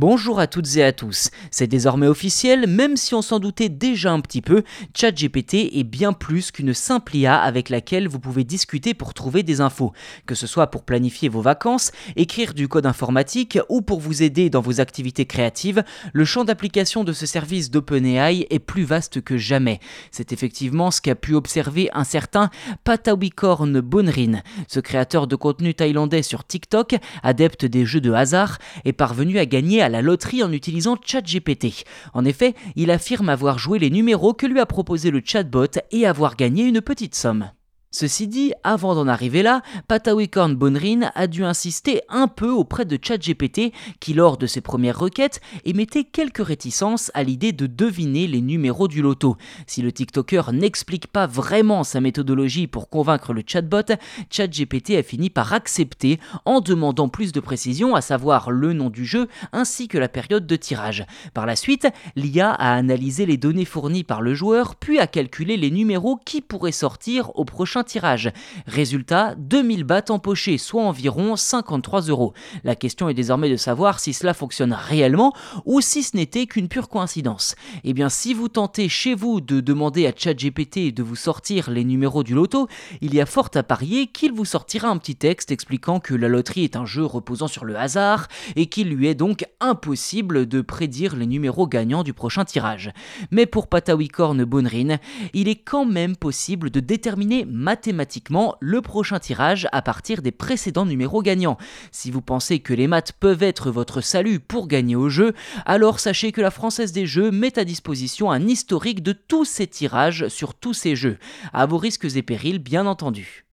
Bonjour à toutes et à tous. C'est désormais officiel, même si on s'en doutait déjà un petit peu, ChatGPT est bien plus qu'une simple IA avec laquelle vous pouvez discuter pour trouver des infos. Que ce soit pour planifier vos vacances, écrire du code informatique ou pour vous aider dans vos activités créatives, le champ d'application de ce service d'OpenAI est plus vaste que jamais. C'est effectivement ce qu'a pu observer un certain Patawikorn Bonrin. Ce créateur de contenu thaïlandais sur TikTok, adepte des jeux de hasard, est parvenu à gagner à la loterie en utilisant ChatGPT. En effet, il affirme avoir joué les numéros que lui a proposé le chatbot et avoir gagné une petite somme. Ceci dit, avant d'en arriver là, Patawikorn Bonrin a dû insister un peu auprès de ChatGPT qui, lors de ses premières requêtes, émettait quelques réticences à l'idée de deviner les numéros du loto. Si le TikToker n'explique pas vraiment sa méthodologie pour convaincre le chatbot, ChatGPT a fini par accepter en demandant plus de précision, à savoir le nom du jeu ainsi que la période de tirage. Par la suite, l'IA a analysé les données fournies par le joueur puis a calculé les numéros qui pourraient sortir au prochain tirage. Résultat, 2000 bahts empochés, soit environ 53 euros. La question est désormais de savoir si cela fonctionne réellement ou si ce n'était qu'une pure coïncidence. Eh bien, si vous tentez chez vous de demander à ChatGPT de vous sortir les numéros du loto, il y a fort à parier qu'il vous sortira un petit texte expliquant que la loterie est un jeu reposant sur le hasard et qu'il lui est donc impossible de prédire les numéros gagnants du prochain tirage. Mais pour Patawikorn Bonrin, il est quand même possible de déterminer mathématiquement le prochain tirage à partir des précédents numéros gagnants. Si vous pensez que les maths peuvent être votre salut pour gagner au jeu, alors sachez que la Française des Jeux met à disposition un historique de tous ces tirages sur tous ces jeux, à vos risques et périls bien entendu.